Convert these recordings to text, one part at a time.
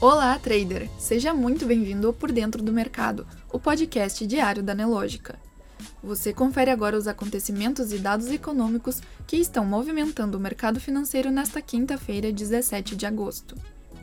Olá, trader! Seja muito bem-vindo ao Por Dentro do Mercado, o podcast diário da Nelógica. Você confere agora os acontecimentos e dados econômicos que estão movimentando o mercado financeiro nesta quinta-feira, 17 de agosto.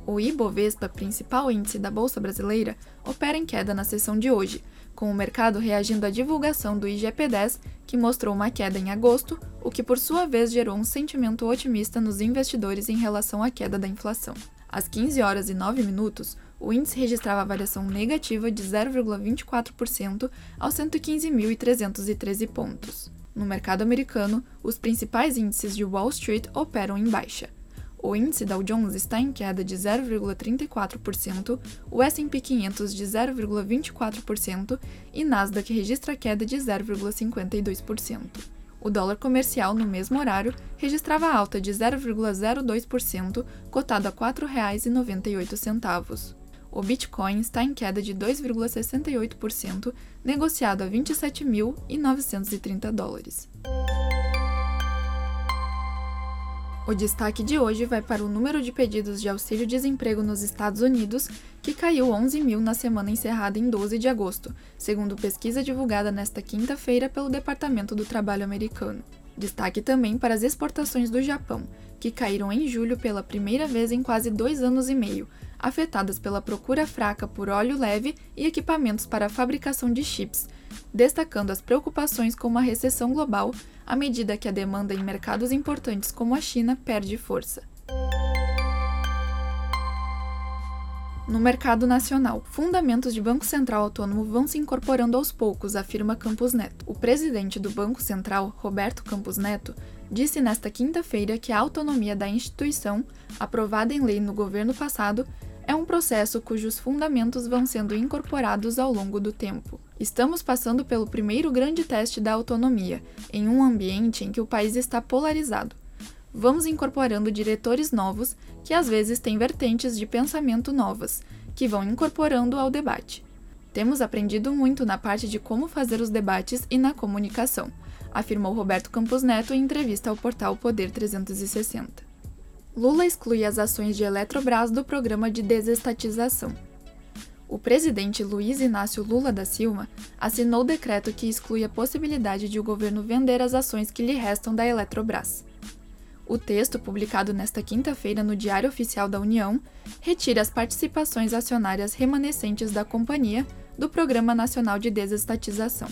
O Ibovespa, principal índice da Bolsa Brasileira, opera em queda na sessão de hoje, com o mercado reagindo à divulgação do IGP-10, que mostrou uma queda em agosto, o que por sua vez gerou um sentimento otimista nos investidores em relação à queda da inflação. Às 15 horas e 9 minutos, o índice registrava variação negativa de 0,24% aos 115.313 pontos. No mercado americano, os principais índices de Wall Street operam em baixa. O índice Dow Jones está em queda de 0,34%, o S&P 500 de 0,24% e Nasdaq registra queda de 0,52%. O dólar comercial, no mesmo horário, registrava alta de 0,02%, cotado a R$ 4,98. O Bitcoin está em queda de 2,68%, negociado a 27.930 dólares. O destaque de hoje vai para o número de pedidos de auxílio-desemprego nos Estados Unidos, que caiu 11 mil na semana encerrada em 12 de agosto, segundo pesquisa divulgada nesta quinta-feira pelo Departamento do Trabalho americano. Destaque também para as exportações do Japão, que caíram em julho pela primeira vez em quase dois anos e meio, afetadas pela procura fraca por óleo leve e equipamentos para a fabricação de chips, destacando as preocupações com uma recessão global à medida que a demanda em mercados importantes como a China perde força. No mercado nacional, fundamentos de Banco Central Autônomo vão se incorporando aos poucos, afirma Campos Neto. O presidente do Banco Central, Roberto Campos Neto, disse nesta quinta-feira que a autonomia da instituição, aprovada em lei no governo passado, é um processo cujos fundamentos vão sendo incorporados ao longo do tempo. Estamos passando pelo primeiro grande teste da autonomia, em um ambiente em que o país está polarizado. Vamos incorporando diretores novos, que às vezes têm vertentes de pensamento novas, que vão incorporando ao debate. Temos aprendido muito na parte de como fazer os debates e na comunicação, afirmou Roberto Campos Neto em entrevista ao portal Poder 360. Lula exclui as ações de Eletrobras do programa de desestatização. O presidente Luiz Inácio Lula da Silva assinou o decreto que exclui a possibilidade de o governo vender as ações que lhe restam da Eletrobras. O texto, publicado nesta quinta-feira no Diário Oficial da União, retira as participações acionárias remanescentes da companhia do Programa Nacional de Desestatização.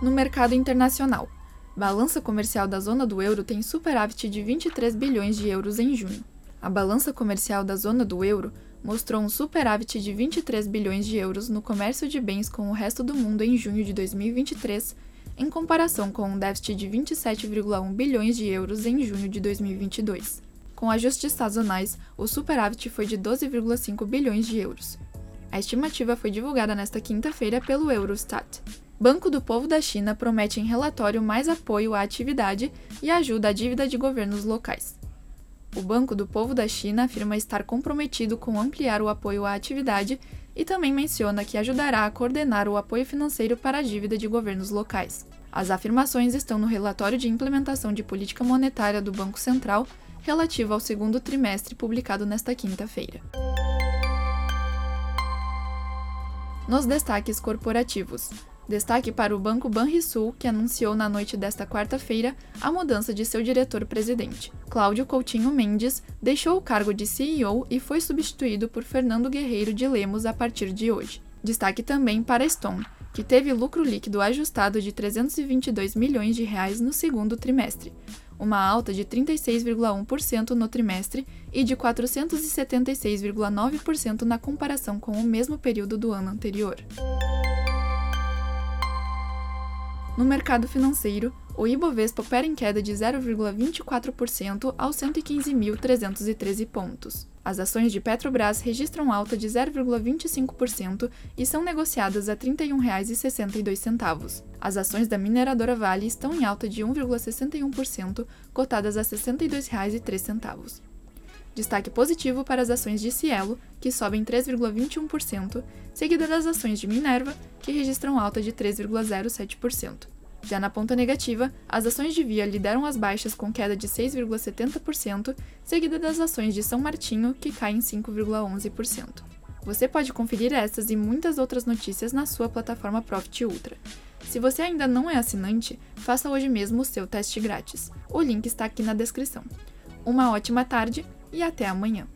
No mercado internacional, balança comercial da zona do euro tem superávit de 23 bilhões de euros em junho. A balança comercial da zona do euro mostrou um superávit de 23 bilhões de euros no comércio de bens com o resto do mundo em junho de 2023, em comparação com um déficit de 27,1 bilhões de euros em junho de 2022. Com ajustes sazonais, o superávit foi de 12,5 bilhões de euros. A estimativa foi divulgada nesta quinta-feira pelo Eurostat. Banco do Povo da China promete em relatório mais apoio à atividade e ajuda à dívida de governos locais. O Banco do Povo da China afirma estar comprometido com ampliar o apoio à atividade e também menciona que ajudará a coordenar o apoio financeiro para a dívida de governos locais. As afirmações estão no relatório de implementação de política monetária do Banco Central relativo ao segundo trimestre publicado nesta quinta-feira. Nos destaques corporativos. Destaque para o Banco Banrisul, que anunciou na noite desta quarta-feira a mudança de seu diretor-presidente. Cláudio Coutinho Mendes deixou o cargo de CEO e foi substituído por Fernando Guerreiro de Lemos a partir de hoje. Destaque também para Stone, que teve lucro líquido ajustado de 322 milhões de reais no segundo trimestre, uma alta de 36,1% no trimestre e de 476,9% na comparação com o mesmo período do ano anterior. No mercado financeiro, o Ibovespa opera em queda de 0,24% aos 115.313 pontos. As ações de Petrobras registram alta de 0,25% e são negociadas a R$ 31,62. As ações da mineradora Vale estão em alta de 1,61%, cotadas a R$ 62,03. Destaque positivo para as ações de Cielo, que sobem 3,21%, seguida das ações de Minerva, que registram alta de 3,07%. Já na ponta negativa, as ações de Via lideram as baixas com queda de 6,70%, seguida das ações de São Martinho, que caem 5,11%. Você pode conferir essas e muitas outras notícias na sua plataforma Profit Ultra. Se você ainda não é assinante, faça hoje mesmo o seu teste grátis. O link está aqui na descrição. Uma ótima tarde e até amanhã!